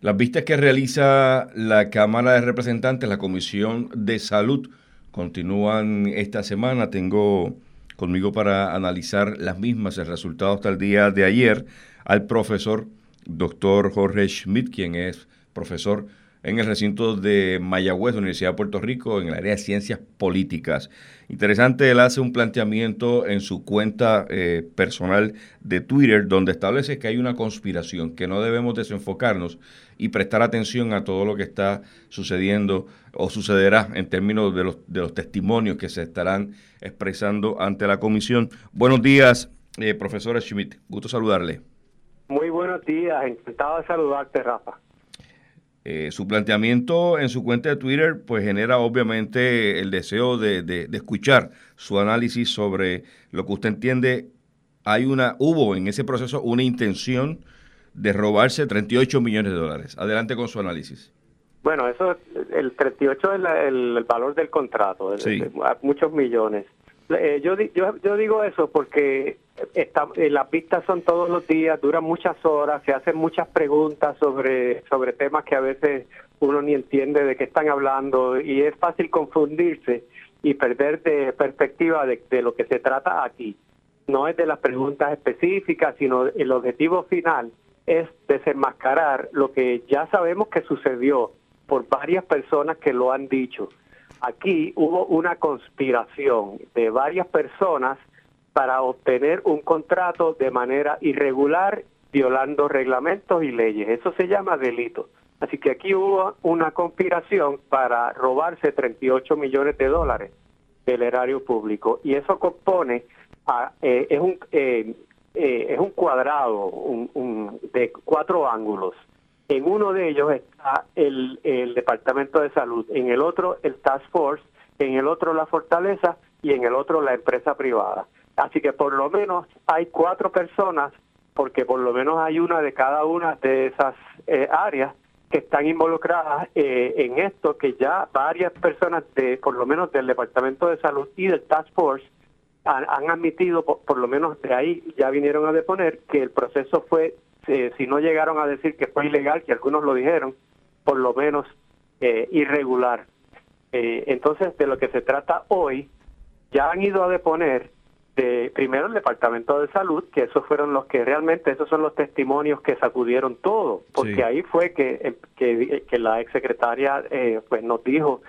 Las vistas que realiza la Cámara de Representantes, la Comisión de Salud, continúan esta semana. Tengo conmigo para analizar las mismas, el resultado hasta el día de ayer, al profesor doctor Jorge Schmidt, quien es profesor en el recinto de Mayagüez, Universidad de Puerto Rico, en el área de ciencias políticas. Interesante, él hace un planteamiento en su cuenta eh, personal de Twitter donde establece que hay una conspiración, que no debemos desenfocarnos y prestar atención a todo lo que está sucediendo o sucederá en términos de los, de los testimonios que se estarán expresando ante la comisión. Buenos días, eh, profesora Schmidt. Gusto saludarle. Muy buenos días, encantado de saludarte, Rafa. Eh, su planteamiento en su cuenta de Twitter pues genera obviamente el deseo de, escuchar su análisis sobre lo que usted entiende. Hay una, hubo en ese proceso una intención de robarse 38 millones de dólares. Adelante con su análisis. Bueno, eso el 38 es el, valor del contrato, muchos millones. Eh, yo, yo, yo digo eso porque eh, las vistas son todos los días, duran muchas horas, se hacen muchas preguntas sobre, sobre temas que a veces uno ni entiende de qué están hablando y es fácil confundirse y perder de perspectiva de lo que se trata aquí. No es de las preguntas específicas, sino el objetivo final es desenmascarar lo que ya sabemos que sucedió por varias personas que lo han dicho Aquí hubo una conspiración de varias personas para obtener un contrato de manera irregular, violando reglamentos y leyes. Eso se llama delito. Así que aquí hubo una conspiración para robarse 38 millones de dólares del erario público y eso compone a, eh, es un eh, eh, es un cuadrado de cuatro ángulos en uno de ellos está el, Departamento de Salud, en el otro el Task Force, en el otro la Fortaleza y en el otro la empresa privada. Así que por lo menos hay cuatro personas, porque por lo menos hay una de cada una de esas eh, áreas que están involucradas eh, en esto, que ya varias personas, de por lo menos del Departamento de Salud y del Task Force, han, admitido, por, lo menos de ahí ya vinieron a deponer, que el proceso fue si no llegaron a decir que fue ilegal, que algunos lo dijeron, por lo menos eh, irregular. Eh, entonces, de lo que se trata hoy, ya han ido a deponer de, primero el Departamento de Salud, que esos fueron los que realmente, esos son los testimonios que sacudieron todo, porque ahí fue que, que, que la exsecretaria eh, pues nos dijo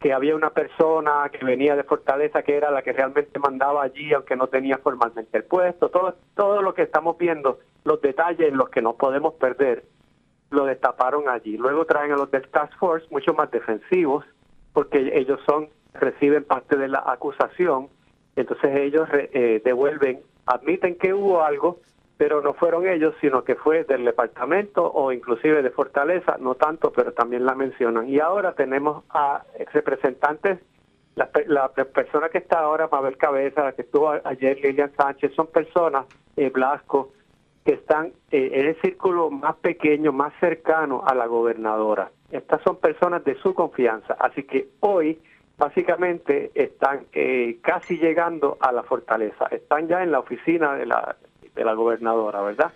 que había una persona que venía de Fortaleza que era la que realmente mandaba allí, aunque no tenía formalmente el puesto, todo, todo lo que estamos viendo, los detalles en los que no podemos perder, lo destaparon allí. Luego traen a los del Task Force, mucho más defensivos, porque ellos son reciben parte de la acusación, entonces ellos eh, devuelven, admiten que hubo algo, pero no fueron ellos, sino que fue del departamento o inclusive de Fortaleza, no tanto, pero también la mencionan. Y ahora tenemos a representantes, la, la persona que está ahora, Mabel Cabeza, la que estuvo ayer, Lilian Sánchez, son personas, eh, Blasco, que están eh, en el círculo más pequeño, más cercano a la gobernadora. Estas son personas de su confianza, así que hoy básicamente están eh, casi llegando a la fortaleza, están ya en la oficina de la, de la gobernadora, ¿verdad?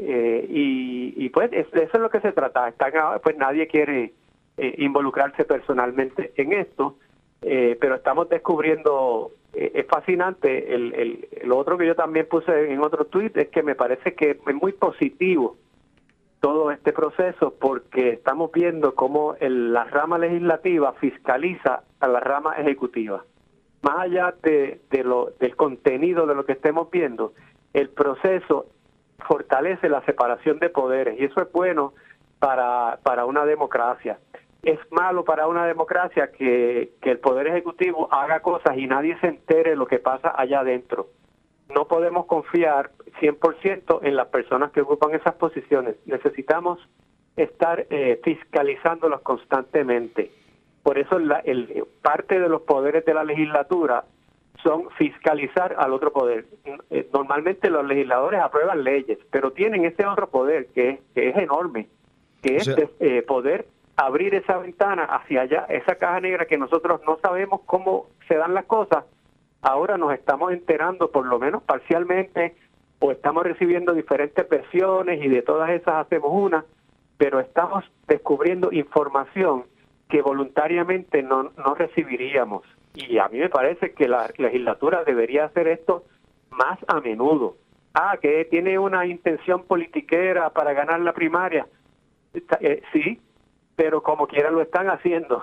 Eh, y, pues eso es lo que se trata. Están, pues nadie quiere eh, involucrarse personalmente en esto, eh, pero estamos descubriendo, es fascinante. El, el, otro que yo también puse en otro tuit es que me parece que es muy positivo todo este proceso porque estamos viendo cómo la rama legislativa fiscaliza a la rama ejecutiva. Más allá de, de lo, del contenido de lo que estemos viendo, el proceso fortalece la separación de poderes y eso es bueno para, para una democracia. Es malo para una democracia que, que el Poder Ejecutivo haga cosas y nadie se entere de lo que pasa allá adentro. No podemos confiar 100% en las personas que ocupan esas posiciones. Necesitamos estar eh, fiscalizándolos constantemente. Por eso la, el, parte de los poderes de la legislatura son fiscalizar al otro poder. Eh, normalmente los legisladores aprueban leyes, pero tienen ese otro poder que, es enorme, que es eh, poder abrir esa ventana hacia allá, esa caja negra que nosotros no sabemos cómo se dan las cosas. Ahora nos estamos enterando, por lo menos parcialmente, o estamos recibiendo diferentes versiones y de todas esas hacemos una, pero estamos descubriendo información que voluntariamente no, no recibiríamos. Y a mí me parece que la legislatura debería hacer esto más a menudo. Ah, que tiene una intención politiquera para ganar la primaria. Eh, sí, pero como quiera lo están haciendo.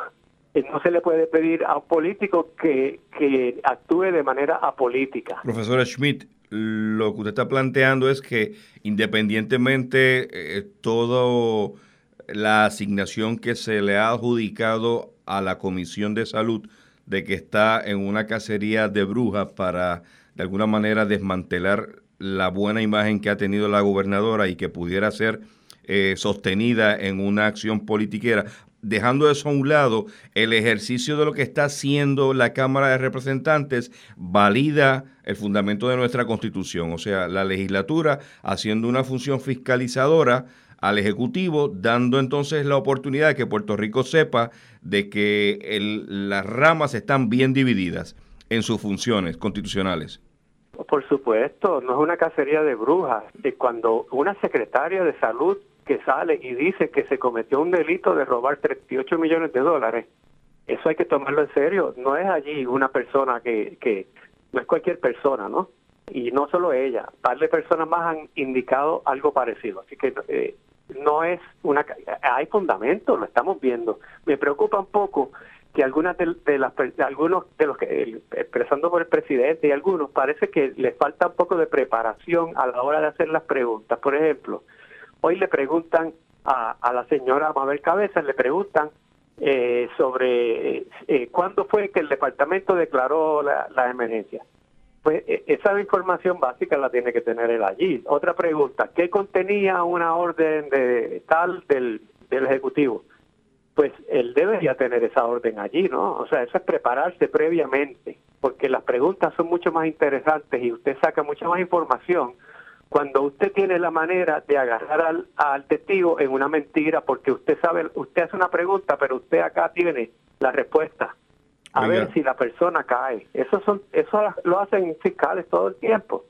Eh, no se le puede pedir a un político que, que actúe de manera apolítica. Profesora Schmidt, lo que usted está planteando es que independientemente eh, todo la asignación que se le ha adjudicado a la Comisión de Salud de que está en una cacería de brujas para de alguna manera desmantelar la buena imagen que ha tenido la gobernadora y que pudiera ser eh, sostenida en una acción politiquera. Dejando eso a un lado, el ejercicio de lo que está haciendo la Cámara de Representantes valida el fundamento de nuestra Constitución, o sea, la legislatura haciendo una función fiscalizadora al Ejecutivo, dando entonces la oportunidad de que Puerto Rico sepa de que las ramas están bien divididas en sus funciones constitucionales. Por supuesto, no es una cacería de brujas. Cuando una secretaria de salud que sale y dice que se cometió un delito de robar 38 millones de dólares, eso hay que tomarlo en serio. No es allí una persona que, que no es cualquier persona, ¿no? Y no solo ella, par de personas más han indicado algo parecido. Así que eh, no es una... Hay fundamento, lo estamos viendo. Me preocupa un poco que algunas de, las algunos de los que expresando por el presidente y algunos parece que les falta un poco de preparación a la hora de hacer las preguntas. Por ejemplo, hoy le preguntan a, la señora Mabel Cabeza, le preguntan eh, sobre eh, cuándo fue que el departamento declaró la, la emergencia. Pues e, esa información básica la tiene que tener él allí. Otra pregunta, ¿qué contenía una orden de tal del, del Ejecutivo? pues él debería tener esa orden allí, ¿no? O sea, eso es prepararse previamente, porque las preguntas son mucho más interesantes y usted saca mucha más información cuando usted tiene la manera de agarrar al, al testigo en una mentira, porque usted sabe, usted hace una pregunta, pero usted acá tiene la respuesta. A ver si la persona cae. Eso son, eso lo hacen fiscales todo el tiempo.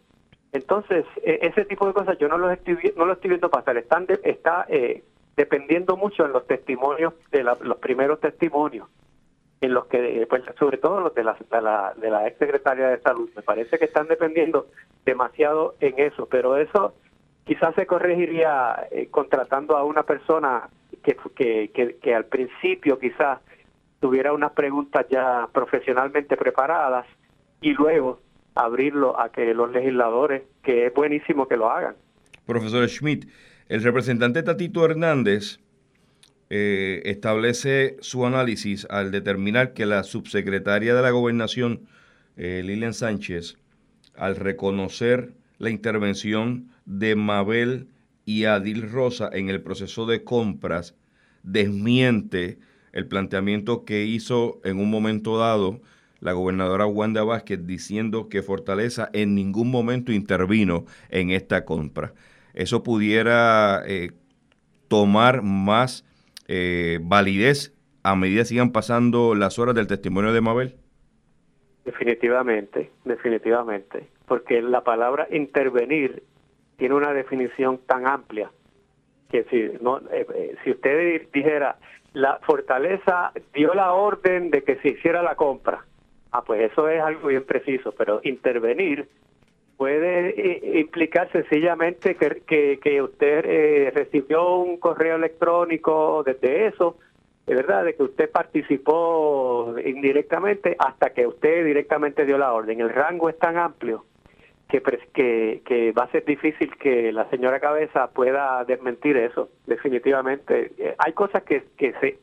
Entonces, e, ese tipo de cosas yo no lo estoy, no lo estoy viendo pasar. Están está eh, dependiendo mucho en los testimonios, de los primeros testimonios, en los que, pues, sobre todo los de la, de la, de la ex secretaria de salud, me parece que están dependiendo demasiado en eso, pero eso quizás se corregiría eh, contratando a una persona que, que, que, al principio quizás tuviera unas preguntas ya profesionalmente preparadas y luego abrirlo a que los legisladores, que es buenísimo que lo hagan. Profesor Schmidt, el representante Tatito Hernández eh, establece su análisis al determinar que la subsecretaria de la gobernación, eh, Lilian Sánchez, al reconocer la intervención de Mabel y Adil Rosa en el proceso de compras, desmiente el planteamiento que hizo en un momento dado la gobernadora Wanda Vázquez diciendo que Fortaleza en ningún momento intervino en esta compra eso pudiera eh, tomar más eh, validez a medida que sigan pasando las horas del testimonio de Mabel? Definitivamente, definitivamente, porque la palabra intervenir tiene una definición tan amplia que si no eh, si usted dijera la fortaleza dio la orden de que se hiciera la compra, ah pues eso es algo bien preciso, pero intervenir puede eh, implicar sencillamente que, que, usted eh, recibió un correo electrónico desde eso, de verdad, de que usted participó indirectamente hasta que usted directamente dio la orden. El rango es tan amplio que, que, va a ser difícil que la señora Cabeza pueda desmentir eso, definitivamente. Eh, hay cosas que, que se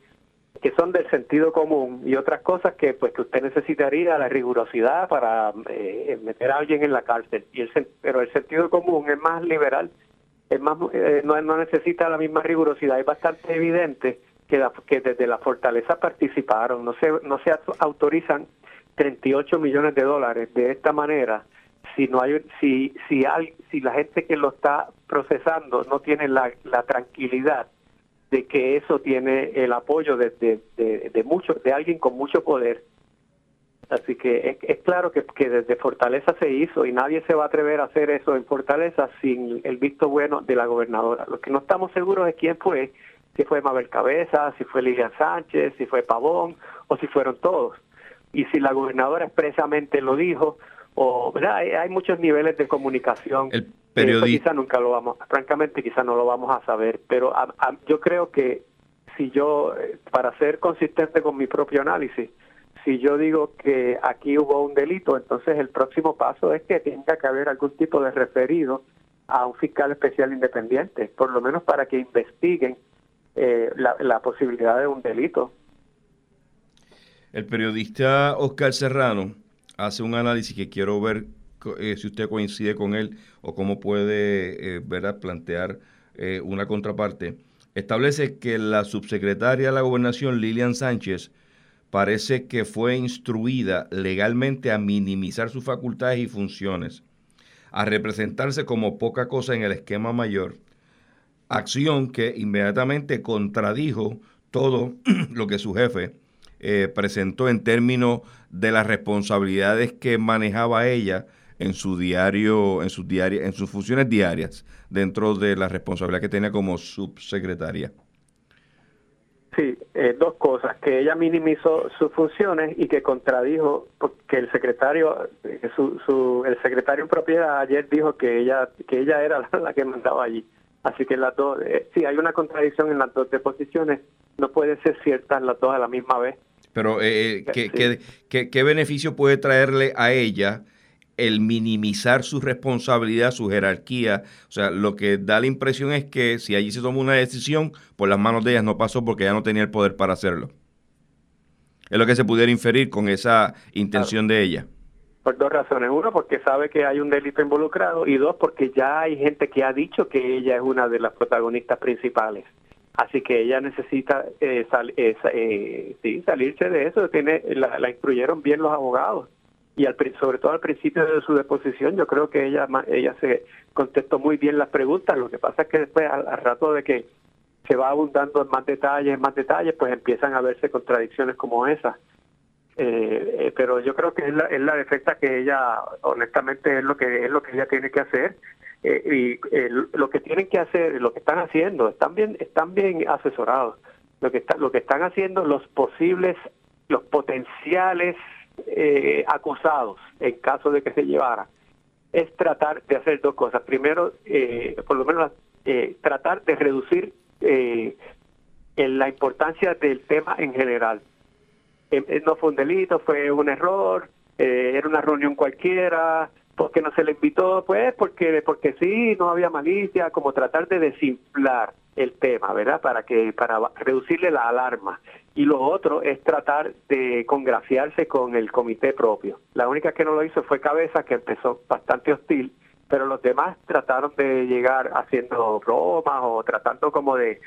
que son del sentido común y otras cosas que pues que usted necesitaría la rigurosidad para eh, meter a alguien en la cárcel. Y el pero el sentido común es más liberal es más eh, no, necesita la misma rigurosidad. Es bastante evidente que, que desde la fortaleza participaron. No se no se autorizan 38 millones de dólares de esta manera si no hay si si hay, si la gente que lo está procesando no tiene la, tranquilidad de que eso tiene el apoyo de, de, de, mucho, de alguien con mucho poder. Así que es, claro que, que, desde Fortaleza se hizo y nadie se va a atrever a hacer eso en Fortaleza sin el visto bueno de la gobernadora. Lo que no estamos seguros de quién fue, si fue Mabel Cabeza, si fue Lilian Sánchez, si fue Pavón o si fueron todos. Y si la gobernadora expresamente lo dijo, o ¿verdad? Hay, muchos niveles de comunicación. El periodista quizá nunca lo vamos, francamente quizá no lo vamos a saber, pero yo creo que si yo, eh, para ser consistente con mi propio análisis, si yo digo que aquí hubo un delito, entonces el próximo paso es que tenga que haber algún tipo de referido a un fiscal especial independiente, por lo menos para que investiguen eh, la, posibilidad de un delito. El periodista Oscar Serrano hace un análisis que quiero ver eh, si usted coincide con él o cómo puede eh, plantear eh, una contraparte. Establece que la subsecretaria de la gobernación, Lilian Sánchez, parece que fue instruida legalmente a minimizar sus facultades y funciones, a representarse como poca cosa en el esquema mayor, acción que inmediatamente contradijo todo lo que su jefe eh, presentó en términos de las responsabilidades que manejaba ella en su diario, en sus diarias, en sus funciones diarias, dentro de la responsabilidad que tenía como subsecretaria. Sí, eh, dos cosas, que ella minimizó sus funciones y que contradijo porque el secretario, eh, el secretario en propiedad ayer dijo que ella que ella era la, que mandaba allí. Así que las dos, sí, hay una contradicción en las dos deposiciones, no puede ser cierta las dos a la misma vez. Pero, eh, eh ¿qué, qué, beneficio puede traerle a ella el minimizar su responsabilidad, su jerarquía? O sea, lo que da la impresión es que si allí se tomó una decisión, por las manos de ella no pasó porque ella no tenía el poder para hacerlo. Es lo que se pudiera inferir con esa intención de ella. Por dos razones. Uno, porque sabe que hay un delito involucrado y dos, porque ya hay gente que ha dicho que ella es una de las protagonistas principales. Así que ella necesita eh, eh, eh, sí, salirse de eso. Tiene, la, la, instruyeron bien los abogados. Y al, sobre todo al principio de su deposición, yo creo que ella ella se contestó muy bien las preguntas. Lo que pasa es que después, al, rato de que se va abundando en más detalles, en más detalles, pues empiezan a verse contradicciones como esas. Eh, pero yo creo que es la, es la defecta que ella, honestamente, es lo que es lo que ella tiene que hacer eh, y eh, lo que tienen que hacer, lo que están haciendo, están bien, están bien asesorados. Lo que está, lo que están haciendo los posibles, los potenciales eh, acusados en caso de que se llevara, es tratar de hacer dos cosas. Primero, por lo menos tratar de reducir la importancia del tema en general. No fue un delito, fue un error, era una reunión cualquiera, porque no se le invitó, pues porque porque sí, no había malicia, como tratar de desinflar el tema, ¿verdad? Para que para reducirle la alarma. Y lo otro es tratar de congraciarse con el comité propio. La única que no lo hizo fue Cabeza, que empezó bastante hostil, pero los demás trataron de llegar haciendo bromas o tratando como de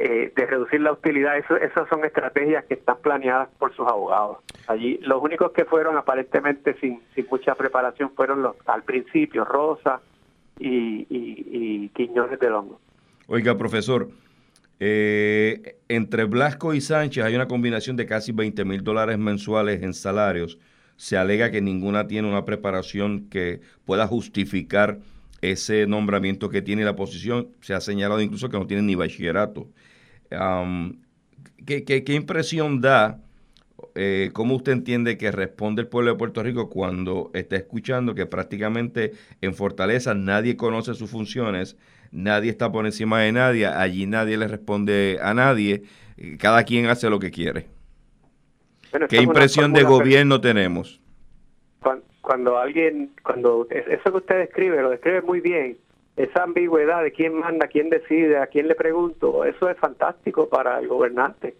eh, de reducir la hostilidad. Esas son estrategias que están planeadas por sus abogados. Allí los únicos que fueron aparentemente sin, sin mucha preparación fueron los al principio Rosa y, y, Quiñones del Hongo. Oiga, profesor, eh, entre Blasco y Sánchez hay una combinación de casi 20 mil dólares mensuales en salarios. Se alega que ninguna tiene una preparación que pueda justificar ese nombramiento que tiene la posición. Se ha señalado incluso que no tiene ni bachillerato. ¿qué, impresión da? Eh, ¿Cómo usted entiende que responde el pueblo de Puerto Rico cuando está escuchando que prácticamente en Fortaleza nadie conoce sus funciones, nadie está por encima de nadie, allí nadie le responde a nadie, cada quien hace lo que quiere? ¿Qué impresión de gobierno tenemos? Cuando alguien, cuando eso que usted describe, lo describe muy bien, esa ambigüedad de quién manda, quién decide, a quién le pregunto, eso es fantástico para el gobernante,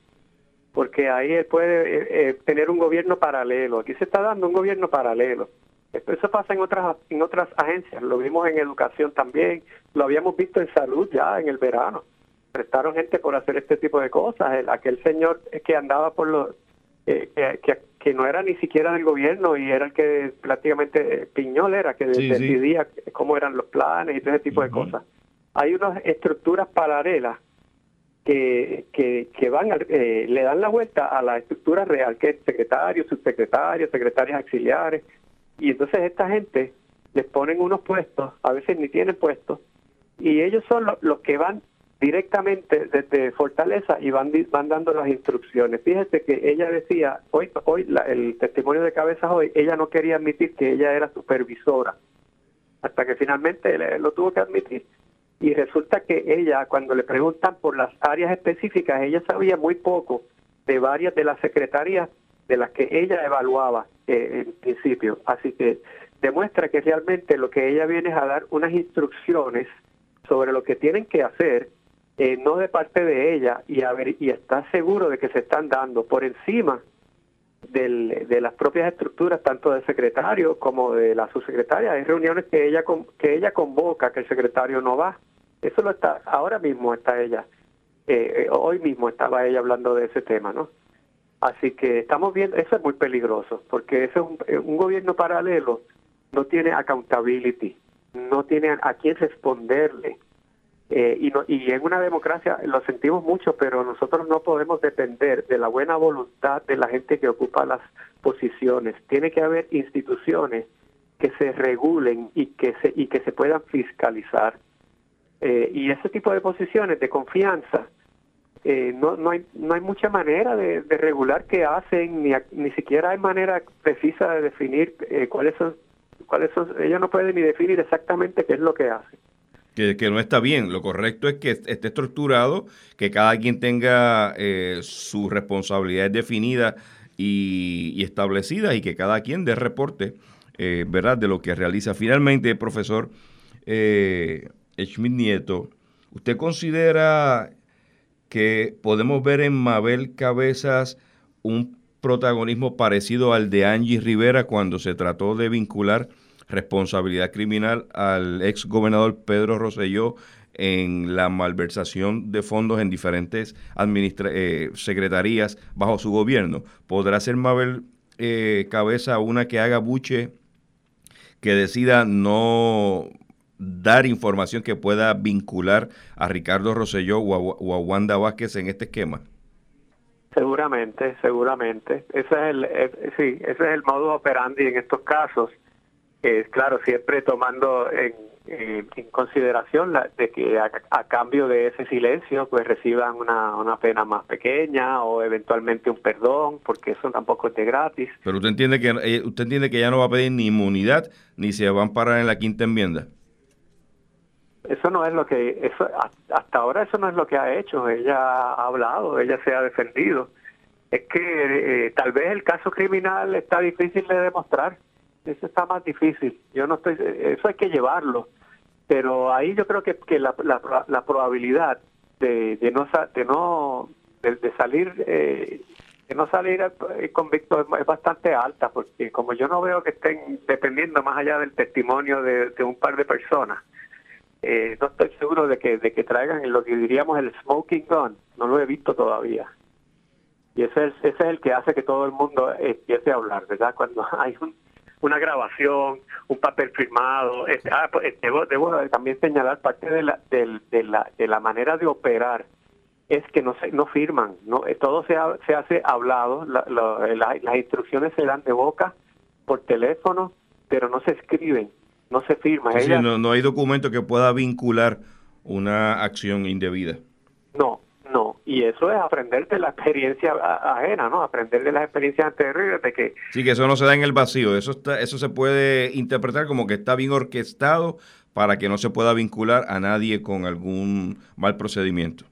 porque ahí él puede eh, eh, tener un gobierno paralelo. Aquí se está dando un gobierno paralelo. Eso pasa en otras en otras agencias, lo vimos en educación también, lo habíamos visto en salud ya en el verano. Prestaron gente por hacer este tipo de cosas. El, aquel señor que andaba por los eh, que, que, no era ni siquiera del gobierno y era el que prácticamente Piñol era que decidía cómo eran los planes y todo ese tipo de cosas. Hay unas estructuras paralelas que, que, van eh, le dan la vuelta a la estructura real, que es secretario, subsecretario, secretarios auxiliares, y entonces esta gente les ponen unos puestos, a veces ni tienen puestos, y ellos son los que van directamente desde Fortaleza y van, van dando las instrucciones. Fíjese que ella decía, hoy, hoy el testimonio de Cabezas hoy, ella no quería admitir que ella era supervisora, hasta que finalmente lo tuvo que admitir. Y resulta que ella, cuando le preguntan por las áreas específicas, ella sabía muy poco de varias de las secretarías de las que ella evaluaba eh, en principio. Así que demuestra que realmente lo que ella viene es a dar unas instrucciones sobre lo que tienen que hacer eh, no de parte de ella y, a ver, y está seguro de que se están dando por encima del, de las propias estructuras, tanto del secretario como de la subsecretaria. Hay reuniones que ella, que ella convoca, que el secretario no va. Eso lo está, ahora mismo está ella, eh, eh, hoy mismo estaba ella hablando de ese tema, ¿no? Así que estamos viendo, eso es muy peligroso, porque es un, un gobierno paralelo, no tiene accountability, no tiene a quién responderle eh, y, no, y en una democracia lo sentimos mucho, pero nosotros no podemos depender de la buena voluntad de la gente que ocupa las posiciones. Tiene que haber instituciones que se regulen y que se, y que se puedan fiscalizar. Eh, y ese tipo de posiciones de confianza, eh, no, no, hay, no hay mucha manera de, regular qué hacen, ni, ni siquiera hay manera precisa de definir cuáles son, cuáles son, ellos no pueden ni definir exactamente qué es lo que hacen que, no está bien. Lo correcto es que esté estructurado, que cada quien tenga eh, su responsabilidad definida y, y establecida y que cada quien dé reporte, eh, ¿verdad?, de lo que realiza. Finalmente, profesor eh, Schmidt Nieto, ¿usted considera que podemos ver en Mabel Cabezas un protagonismo parecido al de Angie Rivera cuando se trató de vincular responsabilidad criminal al ex gobernador Pedro Rosselló en la malversación de fondos en diferentes eh, secretarías bajo su gobierno. ¿Podrá ser Mabel eh, Cabeza una que haga buche que decida no dar información que pueda vincular a Ricardo Rosselló o a, Wanda Vázquez en este esquema? Seguramente, seguramente. Ese es el, eh, sí, ese es el modus operandi en estos casos es claro, siempre tomando en, consideración la, de que a, cambio de ese silencio pues reciban una, una pena más pequeña o eventualmente un perdón, porque eso tampoco es de gratis. Pero usted entiende que eh, usted entiende que ya no va a pedir ni inmunidad ni se va a amparar en la quinta enmienda. Eso no es lo que eso hasta ahora eso no es lo que ha hecho. Ella ha hablado, ella se ha defendido. Es que eh, tal vez el caso criminal está difícil de demostrar eso está más difícil. Yo no estoy, eso hay que llevarlo, pero ahí yo creo que, que la, la, probabilidad de, de no de no de, salir eh, de no salir eh, convicto es, bastante alta, porque como yo no veo que estén dependiendo más allá del testimonio de, un par de personas, eh, no estoy seguro de que de que traigan lo que diríamos el smoking gun. No lo he visto todavía. Y ese es, ese es el que hace que todo el mundo empiece a hablar, ¿verdad? Cuando hay un una grabación, un papel firmado. Ah, pues, debo, también señalar parte de la, de, la, de la manera de operar es que no se, no firman, no eh, todo se, se hace hablado, las instrucciones se dan de boca, por teléfono, pero no se escriben, no se firman. no, no hay documento que pueda vincular una acción indebida. No, no, y eso es aprender de la experiencia ajena, ¿no? Aprender de las experiencias anteriores de que... Sí, que eso no se da en el vacío, eso, está, eso se puede interpretar como que está bien orquestado para que no se pueda vincular a nadie con algún mal procedimiento.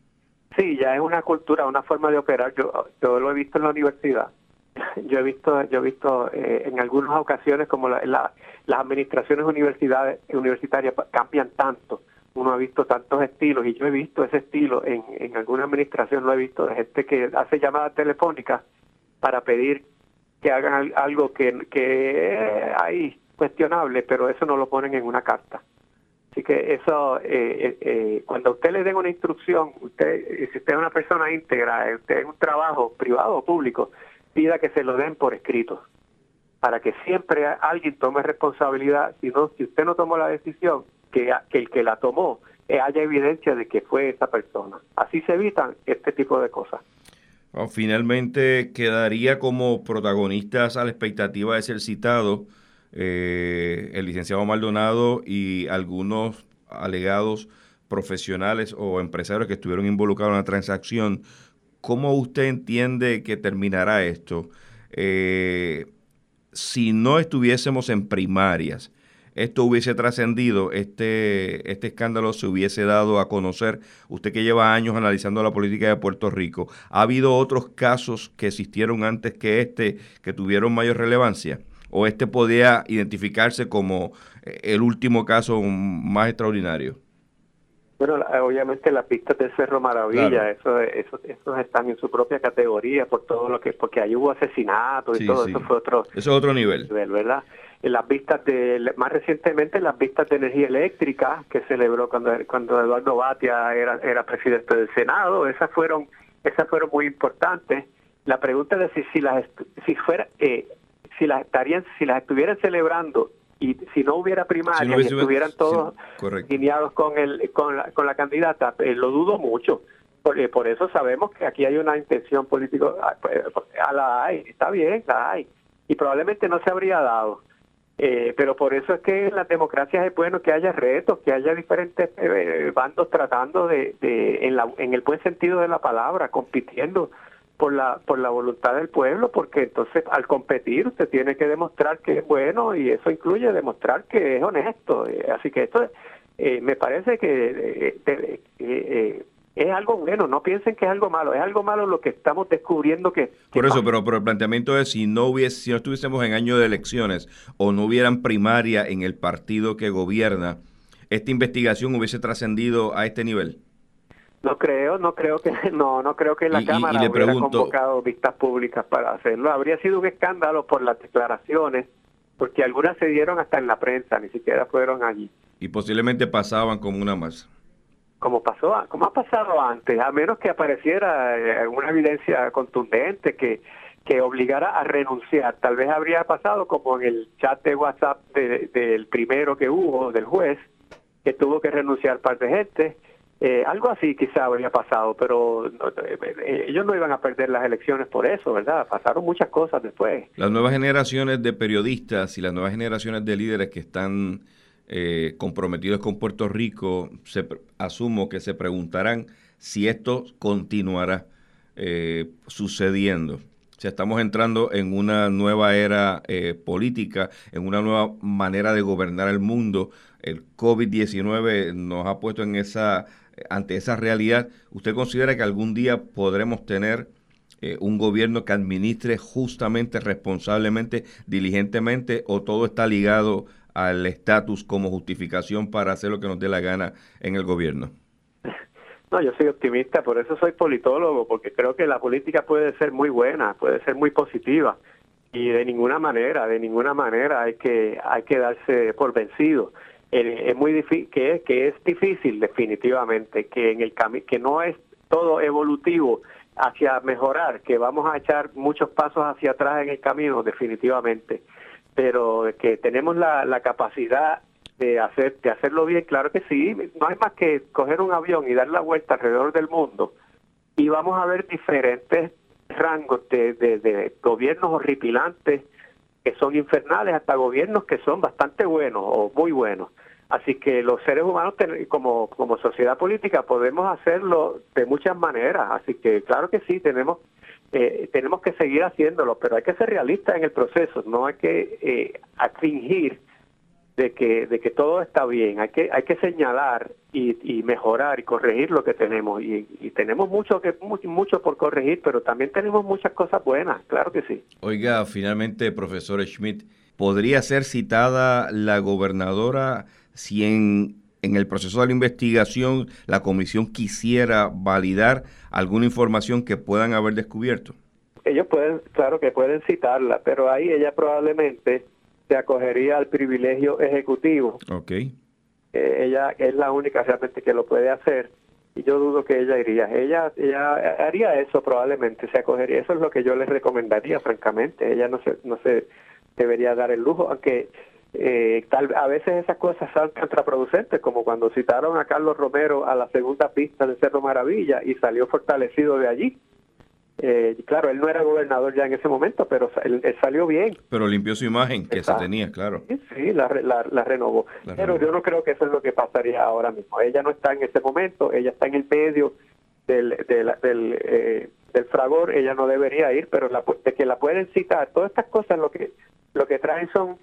Sí, ya es una cultura, una forma de operar. Yo, yo lo he visto en la universidad. Yo he visto, yo he visto eh, en algunas ocasiones como la, las administraciones universidades, universitarias cambian tanto uno ha visto tantos estilos y yo he visto ese estilo en, en alguna administración, lo he visto de gente que hace llamadas telefónicas para pedir que hagan algo que, que ahí cuestionable, pero eso no lo ponen en una carta. Así que eso, eh, eh, eh cuando usted le den una instrucción, usted, si usted es una persona íntegra, usted es un trabajo privado o público, pida que se lo den por escrito, para que siempre alguien tome responsabilidad. Si, no, si usted no tomó la decisión, que, el que la tomó eh, haya evidencia de que fue esa persona. Así se evitan este tipo de cosas. finalmente quedaría como protagonistas a la expectativa de ser citado eh, el licenciado Maldonado y algunos alegados profesionales o empresarios que estuvieron involucrados en la transacción. ¿Cómo usted entiende que terminará esto? Eh, si no estuviésemos en primarias, esto hubiese trascendido, este, este escándalo se hubiese dado a conocer. Usted que lleva años analizando la política de Puerto Rico, ¿ha habido otros casos que existieron antes que este que tuvieron mayor relevancia? ¿O este podía identificarse como eh, el último caso más extraordinario? Bueno, obviamente las pistas del Cerro Maravilla, eso, eso, esos están en su propia categoría por todo lo que, porque ahí hubo asesinatos y todo eso fue otro. Eso es otro nivel. ¿verdad? En las vistas de, más recientemente las vistas de energía eléctrica que celebró cuando, cuando Eduardo Batia era, era presidente del Senado, esas fueron, esas fueron muy importantes. La pregunta es si, si las, si fuera, eh, si las estarían, si las estuvieran celebrando y si no hubiera primaria y estuvieran todos alineados con el con la, con la candidata eh, lo dudo mucho. Por, eh, por, eso sabemos que aquí hay una intención política ah, pues, a la hay está bien la hay y probablemente no se habría dado eh, pero por eso es que en las democracias es bueno que haya retos que haya diferentes bandos tratando de, de en, la, en el buen sentido de la palabra compitiendo por la por la voluntad del pueblo porque entonces al competir usted tiene que demostrar que es bueno y eso incluye demostrar que es honesto. Eh, así que esto eh, me parece que eh, es algo bueno no piensen que es algo malo es algo malo lo que estamos descubriendo que, por eso pero, pero el planteamiento es si no hubiese si no estuviésemos en año de elecciones o no hubieran primaria en el partido que gobierna esta investigación hubiese trascendido a este nivel no creo, no creo que no, no creo que la Cámara hubiera convocado vistas públicas para hacerlo. Habría sido un escándalo por las declaraciones, porque algunas se dieron hasta en la prensa, ni siquiera fueron allí. Y posiblemente pasaban como una más. Como pasó, como ha pasado antes, a menos que apareciera eh, alguna evidencia contundente que que obligara a renunciar. Tal vez habría pasado como en el chat de WhatsApp del primero que hubo, del juez, que tuvo que renunciar parte de gente eh, algo así quizá habría pasado, pero eh, eh, ellos no iban a perder las elecciones por eso, ¿verdad? Pasaron muchas cosas después. Las nuevas generaciones de periodistas y las nuevas generaciones de líderes que están comprometidos con Puerto Rico, se, asumo que se preguntarán si esto continuará sucediendo. O sea, estamos entrando en una nueva era política, en una nueva manera de gobernar el mundo. El COVID-19 nos ha puesto en esa ante esa realidad, ¿usted considera que algún día podremos tener eh, un gobierno que administre justamente, responsablemente, diligentemente, o todo está ligado al estatus como justificación para hacer lo que nos dé la gana en el gobierno? No, yo soy optimista, por eso soy politólogo, porque creo que la política puede ser muy buena, puede ser muy positiva y de ninguna manera, de ninguna manera hay que hay que darse por vencido es muy difícil, que es, que es difícil definitivamente, que en el que no es todo evolutivo hacia mejorar, que vamos a echar muchos pasos hacia atrás en el camino definitivamente, pero que tenemos la, la capacidad de hacer de hacerlo bien, claro que sí, no hay más que coger un avión y dar la vuelta alrededor del mundo y vamos a ver diferentes rangos de, de, de gobiernos horripilantes que son infernales hasta gobiernos que son bastante buenos o muy buenos. Así que los seres humanos como, como sociedad política podemos hacerlo de muchas maneras. Así que claro que sí, tenemos eh, tenemos que seguir haciéndolo, pero hay que ser realistas en el proceso, no hay que eh, fingir de que de que todo está bien. Hay que hay que señalar y, mejorar y corregir lo que tenemos. Y, tenemos mucho que mucho por corregir pero también tenemos muchas cosas buenas claro que sí. Oiga finalmente profesor Schmidt podría ser citada la gobernadora si en en el proceso de la investigación la comisión quisiera validar alguna información que puedan haber descubierto ellos pueden claro que pueden citarla pero ahí ella probablemente se acogería al privilegio ejecutivo. Ok. Eh, ella es la única realmente que lo puede hacer y yo dudo que ella iría. Ella, ella haría eso probablemente, se acogería. Eso es lo que yo les recomendaría, francamente. Ella no se, no se debería dar el lujo, aunque eh, tal a veces esas cosas son contraproducentes, como cuando citaron a Carlos Romero a la segunda pista de Cerro Maravilla y salió fortalecido de allí. Eh, claro, él no era gobernador ya en ese momento, pero él, salió bien. Pero limpió su imagen, que se tenía, claro. Sí, la, la, renovó. pero yo no creo que eso es lo que pasaría ahora mismo. Ella no está en ese momento, ella está en el medio del, del, del, eh, del fragor, ella no debería ir, pero la, de que la pueden citar, todas estas cosas lo que lo que traen son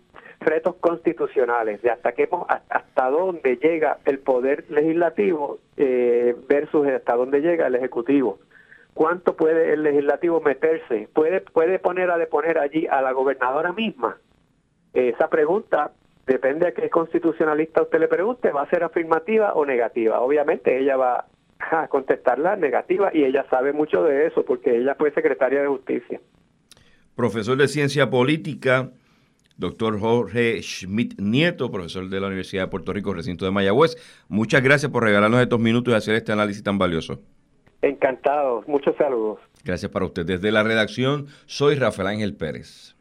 retos constitucionales de hasta qué hasta dónde llega el poder legislativo eh, versus hasta dónde llega el ejecutivo. Cuánto puede el legislativo meterse puede puede poner a deponer allí a la gobernadora misma esa pregunta depende a qué constitucionalista usted le pregunte va a ser afirmativa o negativa obviamente ella va a contestarla negativa y ella sabe mucho de eso porque ella fue secretaria de justicia. Profesor de ciencia política doctor Jorge Schmidt Nieto, profesor de la Universidad de Puerto Rico, recinto de Mayagüez. Muchas gracias por regalarnos estos minutos y hacer este análisis tan valioso. Encantado, muchos saludos. Gracias para usted. Desde la redacción, soy Rafael Ángel Pérez.